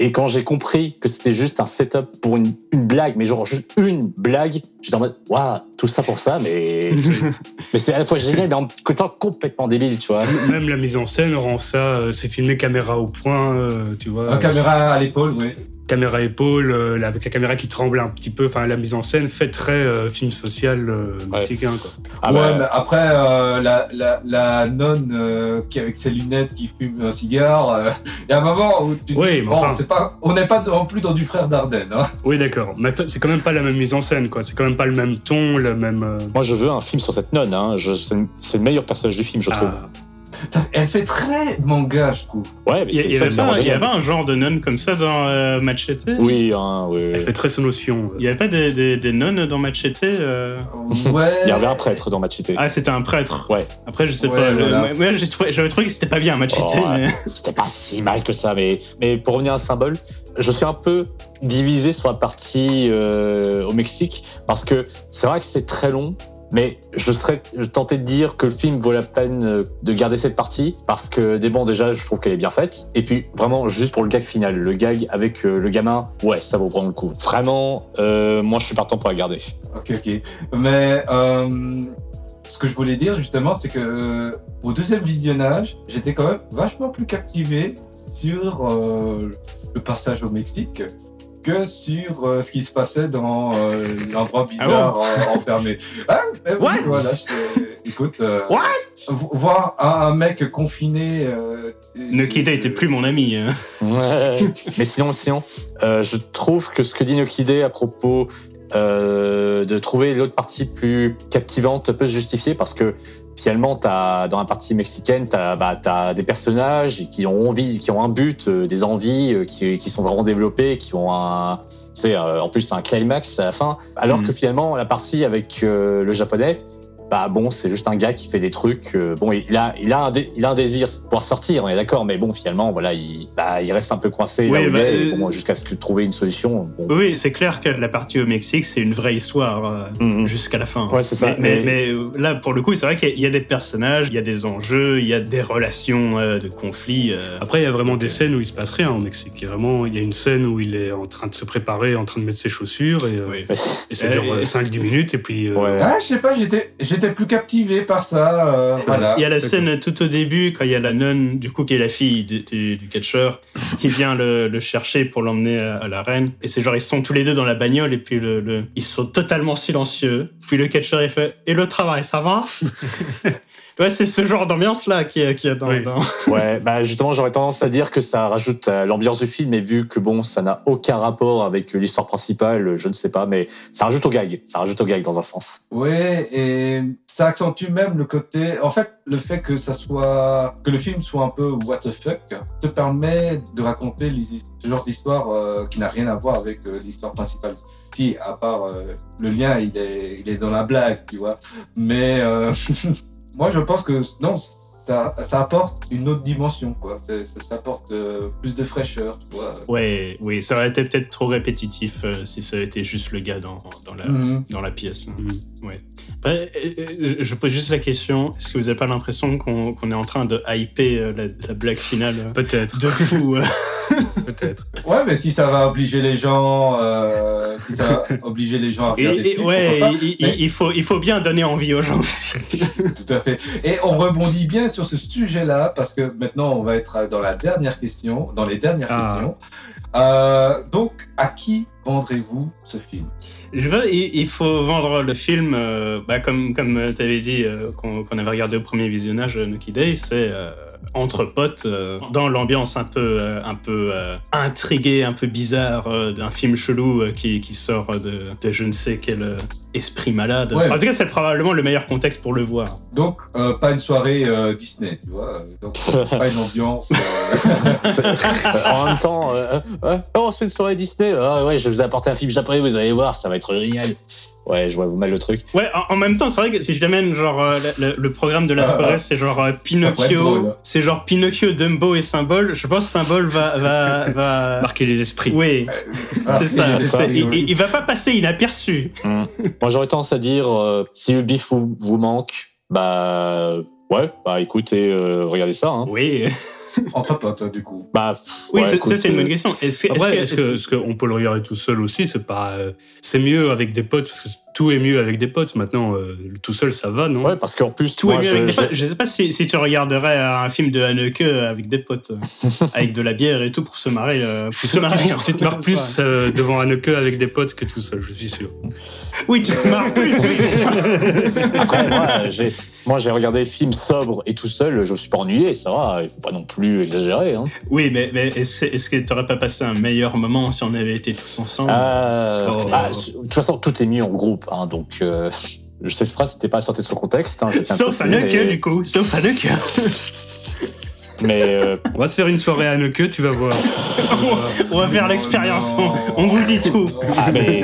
et quand j'ai compris que c'était juste un setup pour une, une blague, mais genre juste une blague, j'étais en mode, waouh, tout ça pour ça, mais, mais c'est à la fois génial, mais en même temps complètement débile, tu vois. Même la mise en scène rend ça, euh, c'est filmé caméra au point, euh, tu vois. Un caméra à l'épaule, oui. Caméra épaule, euh, avec la caméra qui tremble un petit peu. Enfin, la mise en scène fait très euh, film social euh, mexicain, quoi. Ah ouais, bah, mais après, euh, la, la, la nonne euh, qui avec ses lunettes qui fume un cigare, euh, il y a un moment où tu te Oui, bon, enfin- c'est pas, on n'est pas non plus dans du frère Dardenne. Hein. Oui, d'accord. Mais c'est quand même pas la même mise en scène, quoi. C'est quand même pas le même ton, le même. euh, moi, je veux un film sur cette nonne, hein. Je- c'est le- c'est le meilleur personnage du film, je trouve. ah, Ça- Elle fait très manga, je trouve. Ouais, mais Il y, avait pas, y avait un genre de nonne comme ça dans euh, Machete? Oui, hein, oui, oui. Elle fait très notion. Il y avait pas des, des, des nonnes dans Machete euh? Ouais. Il y avait un prêtre dans Machete. Ah, c'était un prêtre. Ouais. Après, je sais Ouais, pas. voilà. j'avais trouvé que c'était pas bien Machete, Oh, mais. C'était pas si mal que ça, mais, mais pour revenir à Symbole, je suis un peu divisé sur la partie euh, au Mexique, parce que c'est vrai que c'est très long, mais je serais tenté de dire que le film vaut la peine euh, de garder cette partie, parce que des bon déjà, je trouve qu'elle est bien faite, et puis vraiment juste pour le gag final, le gag avec euh, le gamin, ouais, ça vaut vraiment le coup. Vraiment, euh, moi je suis partant pour la garder. Ok, ok. Mais ce que je voulais dire justement, c'est que au deuxième visionnage, j'étais quand même vachement plus captivé sur le passage au Mexique que sur euh, ce qui se passait dans euh, l'endroit bizarre euh, enfermé. Ah, eh oui, What? voilà. je- écoute, euh, What? vo- voir un, un mec confiné. Euh, Nokida était plus mon ami. hein. Ouais. Mais sinon, sinon, euh, je trouve que ce que dit Nokide à propos euh, de trouver l'autre partie plus captivante peut se justifier parce que finalement, as, dans la partie mexicaine, tu as, bah, des personnages qui ont envie, qui ont un but, euh, des envies, euh, qui, qui sont vraiment développés, qui ont un, tu sais, euh, en plus un climax à la fin. Alors Mhm. que finalement, la partie avec le japonais, bah bon, c'est juste un gars qui fait des trucs. euh, bon, il a, il a, un, dé- il a un désir de pouvoir sortir, on est d'accord, mais bon, finalement, voilà, il, bah, il reste un peu coincé Oui, bah, euh, bon, jusqu'à ce que trouver une solution. Bon. Oui, c'est clair que la partie au Mexique, c'est une vraie histoire euh, Mhm. jusqu'à la fin. Ouais, c'est ça. Mais, mais- Et- mais, là, pour le coup, c'est vrai qu'il y a des personnages, il y a des enjeux, il y a des relations euh, de conflits. euh. Après, il y a vraiment des scènes où il se passe rien au Mexique. Il y a vraiment, il y a une scène où il est en train de se préparer, en train de mettre ses chaussures, et, euh, Oui. et ça dure et- 5-10 minutes, et puis. euh, Ouais. Ah, je sais pas, j'étais, j'étais plus captivé par ça. euh, voilà. Il y a la scène tout au début, quand il y a la nonne, du coup, qui est la fille du, du, du catcheur, qui vient le, le chercher pour l'emmener à, à l'arène. Et c'est genre, ils sont tous les deux dans la bagnole, et puis le, le- ils sont totalement silencieux. Puis le catcheur, il fait Et le travail, ça va? Ouais, c'est ce genre d'ambiance-là qui y a, qui a dans, Oui. dans- Ouais, bah justement, j'aurais tendance à dire que ça rajoute à l'ambiance du film, et vu que bon, ça n'a aucun rapport avec l'histoire principale, je ne sais pas, mais ça rajoute au gag. Ça rajoute au gag dans un sens. Ouais, et ça accentue même le côté. En fait, le fait que ça soit que le film soit un peu what the fuck te permet de raconter les ce genre d'histoire euh, qui n'a rien à voir avec euh, l'histoire principale. Si, à part euh, le lien, il est, il est dans la blague, tu vois. Mais euh, moi, je pense que non, ça, ça apporte une autre dimension, quoi. Ça, ça apporte euh, plus de fraîcheur, tu vois. Ouais, oui, ça aurait été peut-être trop répétitif euh, si ça avait été juste le gars dans, dans, la, Mhm. dans la pièce. Mhm. Ouais. Après, euh, euh, je pose juste la question est-ce que vous n'avez pas l'impression qu'on est en train de hyper euh, la, la blague finale Peut-être, de fou peut-être. Ouais, mais si ça va obliger les gens, euh, si ça va obliger les gens à Et, regarder le et- film, ouais, pas il, il- Mais- il faut, il faut bien donner envie aux gens aussi. Tout à fait. Et on rebondit bien sur ce sujet-là parce que maintenant on va être dans la dernière question, dans les dernières Ah. questions. Euh, donc, à qui vendrez-vous ce film? Je veux, il, faut vendre le film, euh, bah, comme, comme tu avais dit, euh, qu'on avait regardé au premier visionnage, euh, Nucky Day, c'est euh, entre potes, euh, dans l'ambiance un peu, euh, un peu euh, intriguée, un peu bizarre euh, d'un film chelou euh, qui, qui sort de, de je ne sais quel euh, esprit malade. Ouais. En tout cas, c'est probablement le meilleur contexte pour le voir. Donc, euh, pas une soirée euh, Disney, tu vois. Donc, euh, pas une ambiance. euh, en même temps, euh, ouais, oh, on se fait une soirée Disney. Ah ouais, je vais vous apporter un film japonais, vous allez voir, ça va être génial. Ouais, je vois mal le truc. Ouais, en, en même temps, c'est vrai que si je t'amène genre euh, le, programme de la Ah, soirée, ah. c'est genre euh, Pinocchio, drôle. c'est genre Pinocchio, Dumbo et Symbole. Je pense que Symbole va va va. Marquer les esprits. Oui, ah, c'est ça. il va pas passer inaperçu. Moi, j'aurais tendance à dire, euh, si le bif vous, vous manque, bah ouais, bah écoutez, euh, regardez ça. Hein. Oui, Entre potes, du coup. Bah oui, ouais, ça, c'est une euh, bonne question. Est-ce que, est-ce Après, que- que, qu'on peut le regarder tout seul aussi? C'est pas, euh, c'est mieux avec des potes parce que tout est mieux avec des potes. Maintenant, euh, tout seul, ça va, non? Ouais, parce qu'en plus, tout moi, est mieux je- avec des potes. Je sais pas si, si tu regarderais un film de Haneke avec des potes, euh, avec de la bière et tout pour se marrer. euh, pour se marrer. Tu te marres plus euh, devant queue avec des potes que tout seul, je suis sûr. Oui, tu te marres plus. oui. Après, moi, j'ai, moi, j'ai regardé le film sobre et tout seul, je me suis pas ennuyé, ça va, il faut pas non plus exagérer. Hein. Oui, mais, mais est-ce, que tu n'aurais pas passé un meilleur moment si on avait été tous ensemble? Oh. bah, de toute façon, tout est mis en groupe, hein, donc euh, je sais pas, c'était pas sorti de son contexte. Hein, à Sauf Haneke, mais- du coup. Sauf Haneke. Mais euh, On va te faire une soirée à queue, tu vas voir. on va faire l'expérience. On, on vous dit tout. ah, mais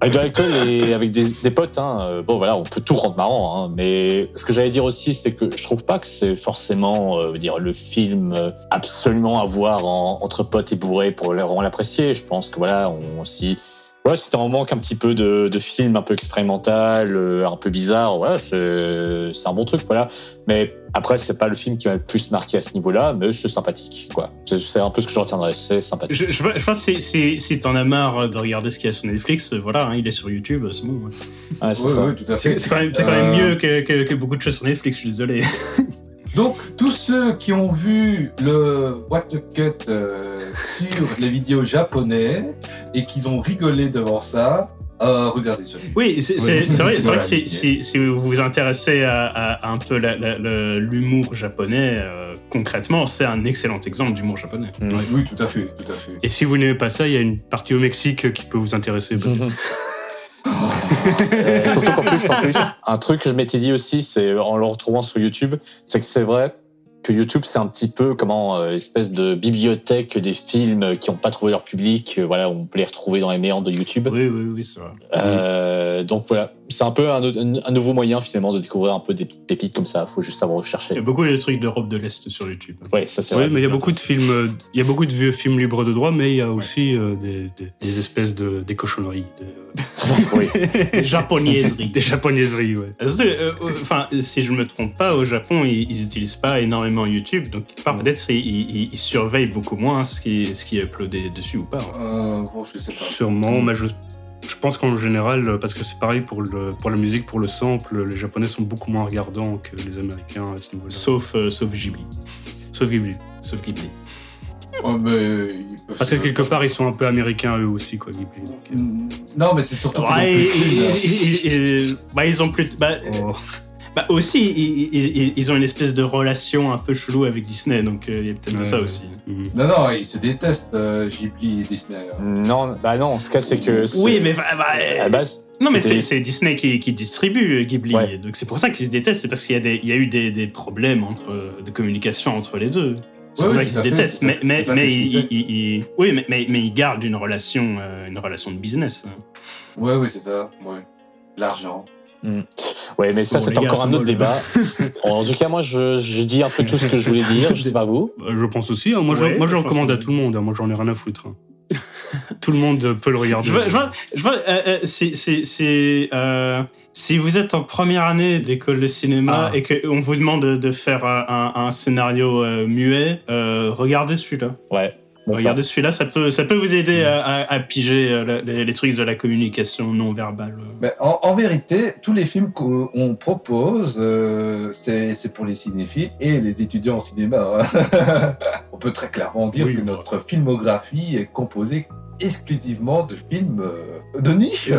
avec de l'alcool et avec des, des potes, hein, euh, bon voilà, on peut tout rendre marrant. Hein, mais ce que j'allais dire aussi, c'est que je trouve pas que c'est forcément euh, dire le film absolument à voir en- entre potes et bourrés pour le- l'apprécier. Je pense que voilà, on aussi. Ouais, si t'en manque un petit peu de, de film un peu expérimental, euh, un peu bizarre, ouais, c'est c'est un bon truc, voilà. Mais après, c'est pas le film qui m'a le plus marqué à ce niveau-là, mais c'est sympathique, quoi. C'est- C'est un peu ce que je retiendrai, c'est sympathique. Je, je, je pense que si, si, si t'en as marre de regarder ce qu'il y a sur Netflix, euh, voilà, hein, il est sur YouTube, c'est bon. ouais. Ouais, c'est Oui, ça. tout à C'est, fait. c'est quand même, c'est quand même Euh, mieux que, que, que beaucoup de choses sur Netflix, je suis désolé. Donc, tous ceux qui ont vu le What the Cut euh, sur les vidéos japonais et qui ont rigolé devant ça, euh, regardez ce film. Oui, c'est, Oui, vrai, c'est vrai que si, l'idée. si, si vous vous intéressez à, à un peu l'humour japonais, euh, concrètement, c'est un excellent exemple d'humour japonais. Oui, tout à fait, tout à fait. Et si vous n'aimez pas ça, il y a une partie au Mexique qui peut vous intéresser. peut-être. Euh, surtout qu'en plus, en plus, un truc que je m'étais dit aussi, c'est en le retrouvant sur YouTube, c'est que c'est vrai que YouTube, c'est un petit peu comment euh, espèce de bibliothèque des films qui n'ont pas trouvé leur public. euh, voilà, on peut les retrouver dans les méandres de YouTube. Oui, oui, oui, c'est vrai. Euh, donc voilà, c'est un peu un, nouveau moyen finalement de découvrir un peu des petites pépites comme ça. Faut juste savoir Il y rechercher. a beaucoup de trucs d'Europe de l'Est sur YouTube. Ouais, ça c'est Oui, vrai. mais il y a beaucoup de films, il y a beaucoup de vieux films libres de droit, mais il y a aussi euh, des, des- des espèces de des cochonneries, des, Oui. Des japonaiseries. des japonaiseries, ouais. Euh, euh, Enfin, si je me trompe pas, au Japon, ils, ils utilisent pas énormément YouTube, donc peut-être ils, ils- ils surveillent beaucoup moins ce qui, ce qui est uploadé dessus ou pas. hein. Euh, bon, je sais pas. Sûrement, mais je, je pense qu'en général, euh, parce que c'est pareil pour, le, pour la musique, pour le sample, les Japonais sont beaucoup moins regardants que les Américains à ce niveau-là. Sauf, euh, sauf Ghibli. Sauf Ghibli. Sauf Ghibli. Ouais, mais ils peuvent Parce que quelque part, ils sont un peu américains eux aussi, quoi, Ghibli. donc, euh, Non, mais c'est surtout. qu'ils ont Ouais, plus de ils, ils- ils- ils- bah, ils ont plus. Bah, oh. Bah aussi, ils, ils- ils ont une espèce de relation un peu chelou avec Disney, donc euh, il y a peut-être de Ouais, ça ouais. aussi. Mhm. Non, non, ils se détestent, euh, Ghibli et Disney. Non, bah non, ce cas, c'est que. Oui, mais bah, bah, À base, non, mais c'est c'est Disney qui, qui distribue euh, Ghibli, Ouais. donc c'est pour ça qu'ils se détestent, c'est parce qu'il y a, des, il y a eu des, des problèmes entre, de communication entre les deux. C'est pour ça qu'ils se détestent, mais, mais, ils, oui, mais, mais, mais ils gardent une relation, euh, une relation de business. Ouais, oui, c'est ça. Ouais. L'argent. Ouais, mais ça, Bon, c'est gars, encore un autre débat. en tout cas, moi, je, je dis un peu tout ce que je voulais dire. Je sais pas vous. Bah, Je pense aussi. hein. Moi, Ouais, je, moi, je je recommande à tout le monde. hein. Moi, j'en ai rien à foutre. hein. tout le monde peut le regarder. Je vois, je vois, je vois, euh, euh, c'est- c'est- c'est, euh, si vous êtes en première année d'école de cinéma Ah. et qu'on vous demande de, faire un, un- un scénario euh, muet, euh, regardez celui-là. Ouais. Bon, Regardez celui-là, ça peut, ça peut vous aider à, à- à piger euh, les, les trucs de la communication non verbale. Mais en, en vérité, tous les films qu'on propose, euh, c'est pour les cinéphiles et les étudiants en cinéma. hein. On peut très clairement dire Oui, que notre filmographie est composée exclusivement de films euh, de niche.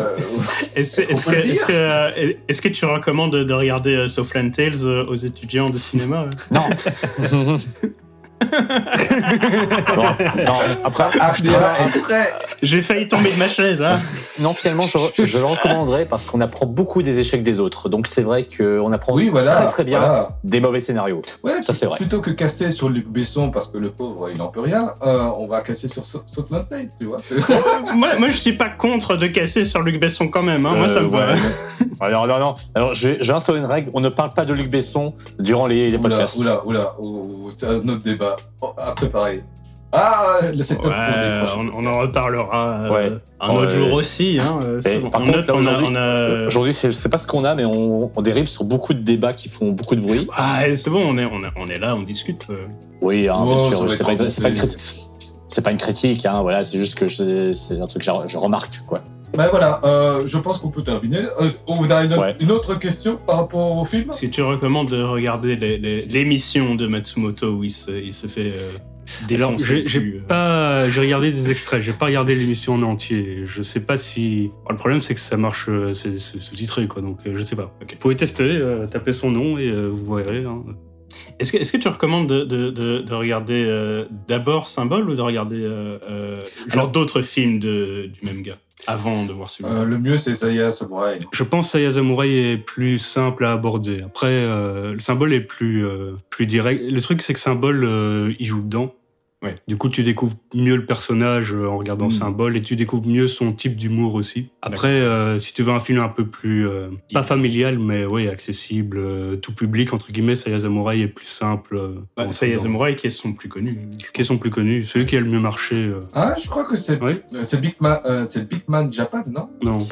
Est-ce- euh, que, que, tu recommandes de, de regarder euh, Southland Tales euh, aux étudiants de cinéma? Euh Non. Bon, non, après, Ah, très- J'ai failli tomber de ma chaise, hein non, finalement, je, je le recommanderais parce qu'on apprend beaucoup des échecs des autres. Donc, c'est vrai qu'on apprend Oui, voilà. très très bien voilà. des mauvais scénarios. Ouais, Ça, c'est vrai. Plutôt que casser sur Luc Besson parce que le pauvre il n'en peut rien, euh, on va casser sur Sa- Southland Tales, tu vois. moi, moi, je suis pas contre de casser sur Luc Besson quand même. hein. Moi, ça me Euh, va. ouais. Alors, non, non. Alors, vais instaurer une règle. On ne parle pas de Luc Besson durant les, les Oula, podcasts. oula, oula, oh, c'est un autre débat Oh, à préparer. Ah, le setup pour des Ouais, on, on en reparlera euh, Ouais. un autre jour aussi. Hein, euh, bon. par On contre, note, là, on a, aujourd'hui- on a- Aujourd'hui, pas ce qu'on a, mais on, on dérive sur beaucoup de débats qui font beaucoup de bruit. Ah, c'est bon, on est, on, est, on est là, on discute. euh. Oui, hein, Oh, bien sûr. C'est pas, une- pas critique. C'est pas une critique, hein, voilà, c'est juste que je- c'est un truc que je, je remarque, quoi. Ben voilà, euh, je pense qu'on peut terminer. Euh, on a une, Ouais. une autre question par rapport au film? Est-ce que tu recommandes de regarder l'émission de Matsumoto où il se, il se fait euh, Alors, défoncer j'ai euh. pas, j'ai regardé des extraits, j'ai pas regardé l'émission en entier. Je sais pas si. Alors, le problème, c'est que ça marche, c'est sous-titré, quoi. Donc, euh, je sais pas. Vous pouvez tester, euh, taper son nom et euh, vous verrez. hein. Est-ce que, est-ce que tu recommandes de, de, de, de regarder euh, d'abord Symbole ou de regarder euh, euh, genre d'autres films de, du même gars? Avant de voir celui-là Euh, Le mieux, c'est Saya Samurai. Je pense que Saya Samurai est plus simple à aborder. Après, euh, le symbole est plus, euh, plus direct. Le truc, c'est que symbole, euh, il joue dedans. Ouais. Du coup, tu découvres mieux le personnage euh, en regardant Mm. symbole et tu découvres mieux son type d'humour aussi. Après, euh, si tu veux un film un peu plus, euh, pas familial, mais oui, accessible, euh, tout public, entre guillemets, Saya Samurai est plus simple. euh, est, dans- Samurai qui est son plus connu. Qui sont plus connus, celui qui a le mieux marché. euh, Ah, je crois que c'est Ouais. euh, c'est Big, Man, euh, c'est Big Man Japan, non? Non.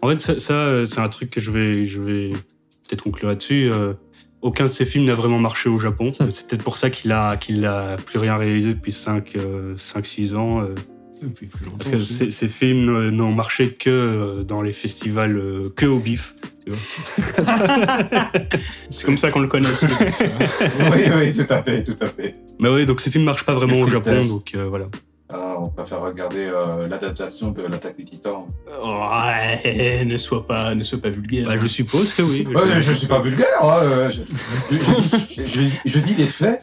En fait, ça, ça, c'est un truc que je vais, je vais peut-être conclure là-dessus. Euh, aucun de ses films n'a vraiment marché au Japon. Hmm. C'est peut-être pour ça qu'il a, qu'il a plus rien réalisé depuis 5-6 ans. euh, Depuis plus longtemps parce que ces, ces films euh, n'ont marché que euh, dans les festivals, euh, que au bif. C'est comme ça qu'on le connaît. Oui, oui, tout à fait, tout à fait. Mais oui, donc ces films marchent pas vraiment Quelle au Japon. tristesse. Donc euh, voilà. On préfère regarder euh, l'adaptation de l'attaque des titans. ouais, ne sois pas, ne sois pas vulgaire. Bah, je suppose que oui. Ouais, je suis pas vulgaire, hein, euh, je, je- je- je- je dis les faits.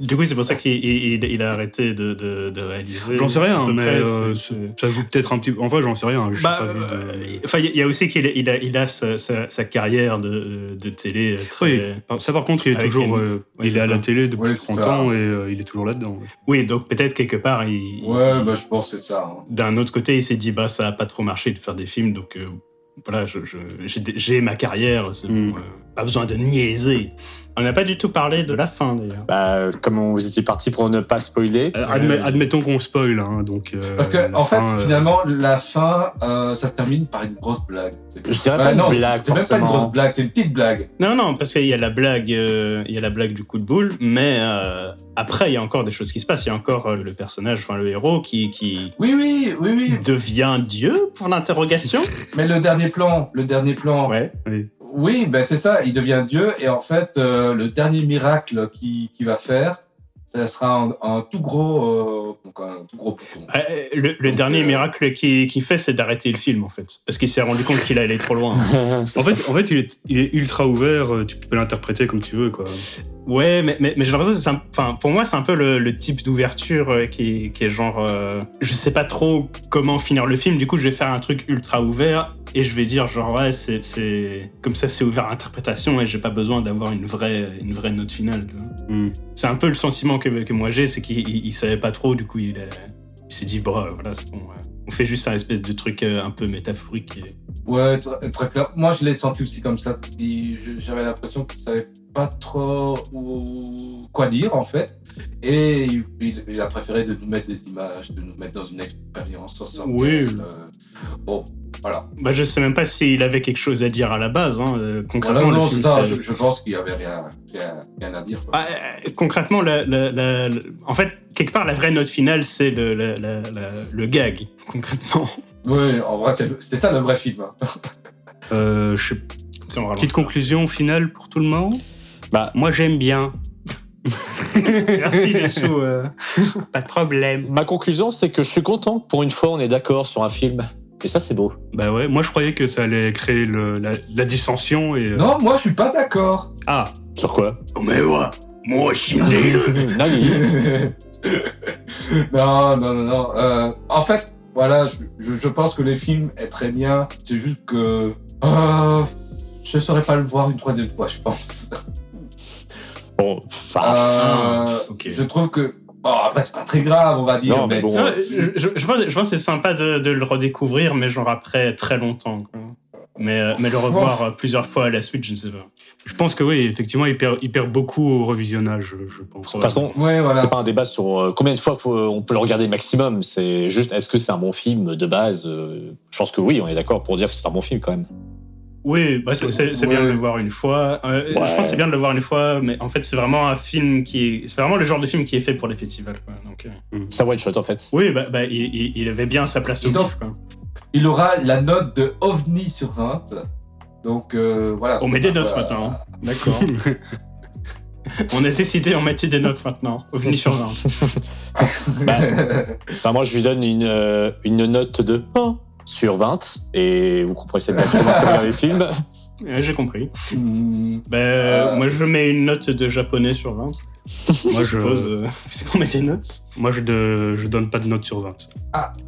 Du coup, c'est pour ça qu'il il, il- il a arrêté de, de, de réaliser. J'en sais rien, mais près, euh, c'est- c'est- ça joue peut-être un petit peu. En vrai, j'en sais rien. Bah, pas vu de- enfin, il y a aussi qu'il il a, il a sa, sa- sa carrière de, de télé très. Oui, ça par contre, il est Avec toujours, une- euh, Ouais, il est à la télé depuis Ouais, c'est 30 ça. ans et euh, il est toujours là-dedans. ouais. Oui, donc peut-être quelque part, il, Ouais, bah, je pense que c'est ça. hein. d'un autre côté, il s'est dit bah ça a pas trop marché de faire des films, donc euh, voilà, je- je- j'ai j'ai ma carrière, c'est Mm. bon, euh, pas besoin de niaiser. On n'a pas du tout parlé de la fin d'ailleurs. Bah, comme vous étiez parti pour ne pas spoiler, Euh, admet- admettons qu'on spoil, hein, donc. euh, Parce que, en fait, fin, euh, finalement, la fin, euh, ça se termine par une grosse blague. C'est- je dirais Bah, pas non, une blague, c'est même pas une grosse blague, c'est une petite blague. Non, non, parce qu'il y a la blague, euh, il y a la blague du coup de boule, mais euh, après il y a encore des choses qui se passent. Il y a encore euh, le personnage, enfin le héros, qui, qui Oui, oui, oui, oui. devient Dieu pour l'interrogation. Mais le dernier plan, le dernier plan, Ouais. oui. Oui, ben c'est ça, il devient Dieu, et en fait, euh, le dernier miracle qu'il qui va faire, ça sera un, un tout gros, euh, donc un tout gros bouton. Euh, Le, le Donc, dernier euh, miracle qu'il fait, c'est d'arrêter le film, en fait. Parce qu'il s'est rendu compte qu'il allait trop loin. En fait, en fait il, est, il est ultra ouvert, tu peux l'interpréter comme tu veux. Quoi. Ouais, mais, mais, mais j'ai l'impression que c'est un- enfin, pour moi, c'est un peu le, le type d'ouverture euh, qui, qui est genre. euh, je sais pas trop comment finir le film, du coup, je vais faire un truc ultra ouvert et je vais dire, genre, ouais, c'est. c'est- Comme ça, c'est ouvert à interprétation et j'ai pas besoin d'avoir une vraie, une vraie note finale. tu vois. Hmm. C'est un peu le sentiment que, que moi j'ai, c'est qu'il il- il savait pas trop, du coup, il, a- il s'est dit, bon, voilà, c'est bon. ouais. On fait juste un espèce de truc euh, un peu métaphorique. et- Ouais, très, très clair. Moi, je l'ai senti aussi comme ça. J'avais l'impression qu'il savait pas trop où- quoi dire, en fait. Et il, a préféré de nous mettre des images, de nous mettre dans une expérience sensorielle. Oui. euh, bon, voilà. Bah, je sais même pas s'il avait quelque chose à dire à la base. Hein. euh, Concrètement, Voilà, le non, film, ça. Je, je pense qu'il y avait rien, rien, rien à dire. quoi. Bah, euh, concrètement, la- la- la- la- en fait, quelque part, la vraie note finale, c'est le, la- la- la- le gag, concrètement. Oui, en vrai, c'est ça le vrai film. hein. Euh, je sais-. Petite conclusion finale pour tout le monde Bah, Moi, j'aime bien. Merci, Dessous. euh. Pas de problème. ma conclusion, c'est que je suis content que pour une fois, on est d'accord sur un film. Et ça, c'est beau. Bah ouais, moi je croyais que ça allait créer le- la, la dissension et. euh, Non, moi, je suis pas d'accord. Ah Sur quoi? Mais ouais Moi, je suis Nani. non, non, non, non. Euh, en fait, voilà, je, je, je pense que les films est très bien. C'est juste que euh, je ne saurais pas le voir une troisième fois, je pense. Bon, enfin, Euh. Je trouve que bon, après c'est pas très grave, on va dire. Non, mais bon. Non, je, je- je pense, je pense que c'est sympa de, de le redécouvrir, mais genre après très longtemps. quoi. Mais, euh, mais le revoir euh, plusieurs fois à la suite, je ne sais pas. Je pense que oui, effectivement, il perd, il perd beaucoup au revisionnage, je- pense. de toute façon, Ouais, voilà. c'est pas un débat sur euh, combien de fois on peut le regarder maximum. C'est juste, est-ce que c'est un bon film de base Je pense que oui, on est d'accord pour dire que c'est un bon film quand même. Oui, bah c'est c'est- c'est bien de le voir une fois. Euh, Je pense que c'est bien de le voir une fois, mais en fait, c'est vraiment un film qui est. C'est vraiment le genre de film qui est fait pour les festivals. Quoi. Donc, euh, C'est un one shot en fait. oui, bah, bah, il, il- il avait bien sa place au bif. Quoi. Il aura la note de OVNI sur 20. Donc euh, voilà. On met des notes maintenant. hein. D'accord. on a décidé, on mettait des notes maintenant. OVNI sur 20. Enfin, moi, je lui donne une, euh, une note de 1 sur 20. Et vous comprenez bien comment c'est regarder les films. Ouais, J'ai compris. Bah, Euh. Moi, je mets une note de japonais sur 20. moi, Je suppose, euh, met des notes. moi je, de- je donne pas de note sur 20.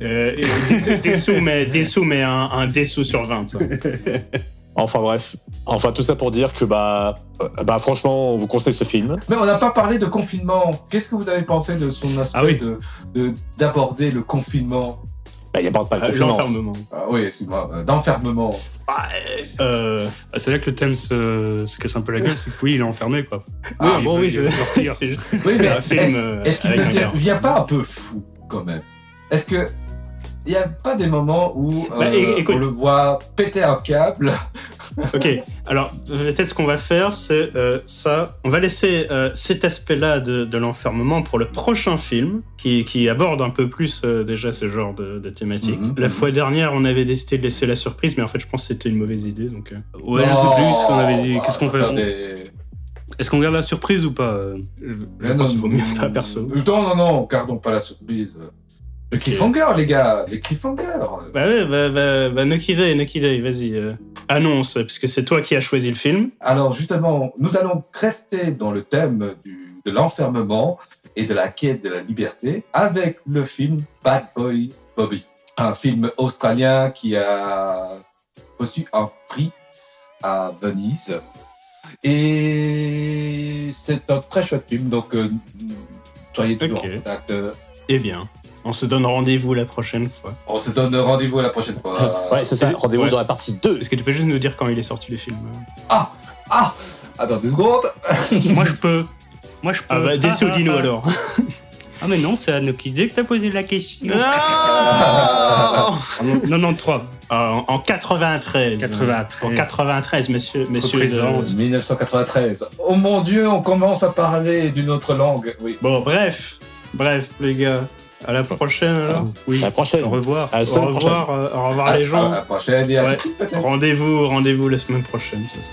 Euh, et Dessous met, Dessous met un, un Dessous sur 20. Enfin bref. Enfin, tout ça pour dire que, bah, euh, bah franchement, on vous conseille ce film. Mais on n'a pas parlé de confinement. Qu'est-ce que vous avez pensé de son aspect Ah oui. de- de d'aborder le confinement? Bah, il n'y a pas, de Euh, confiance. L'enfermement. Ah Oui, excuse-moi, euh, d'enfermement. Ah, euh, C'est là que le thème se, se casse un peu la gueule, c'est que oui, il est enfermé, quoi. Ah, il bon, oui, il veut c'est- sortir. Oui, c'est mais un film est-ce est-ce qu'il avec un ne devient pas un peu fou quand même? Est-ce que il n'y a pas des moments où Bah, euh, écoute- on le voit péter un câble Ok, alors peut-être ce qu'on va faire, c'est euh, ça. On va laisser euh, cet aspect-là de, de l'enfermement pour le prochain film, qui, qui aborde un peu plus euh, déjà ce genre de, de thématique. Mhm, La mhm. fois dernière, on avait décidé de laisser la surprise, mais en fait, je pense que c'était une mauvaise idée. Donc, euh, Ouais, je sais plus ce qu'on avait dit. Non, Qu'est-ce qu'on fait attendez. Est-ce qu'on garde la surprise ou pas je, je pense non, qu'il vaut mieux pas perso. Non, non, non, gardons pas la surprise. Le cliffhanger, les gars, les cliffhangers. Bah ouais, bah, bah, bah Nucky Day, Nucky Day, vas-y, euh, annonce, puisque c'est toi qui as choisi le film. Alors justement, nous allons rester dans le thème du- de l'enfermement et de la quête de la liberté avec le film Bad Boy Bobby, un film australien qui a reçu un prix à Venise. Et c'est un très chouette film, donc euh, soyez toujours Ok. en contact. Euh, Eh bien, on se donne rendez-vous la prochaine fois. On se donne rendez-vous la prochaine fois. Ouais, c'est ça. Rendez-vous ouais. dans la partie 2. Est-ce que tu peux juste nous dire quand il est sorti le film? Ah Ah Attends deux secondes. Moi, je peux. Moi, je peux. Ah bah, Dessous, dis-nous ah, alors. Ah, mais non, c'est à que t'as posé la question. Ah En 93. en, en 93. 93. En 93, monsieur. monsieur de- 1993. Oh mon dieu, on commence à parler d'une autre langue. Oui. Bon, bref. Bref, les gars. À la prochaine, alors. Oui. À la prochaine. Au revoir. À la Au prochaine. revoir, euh, au revoir À- les gens. À la prochaine Ouais. Rendez-vous, rendez-vous la semaine prochaine, c'est ça.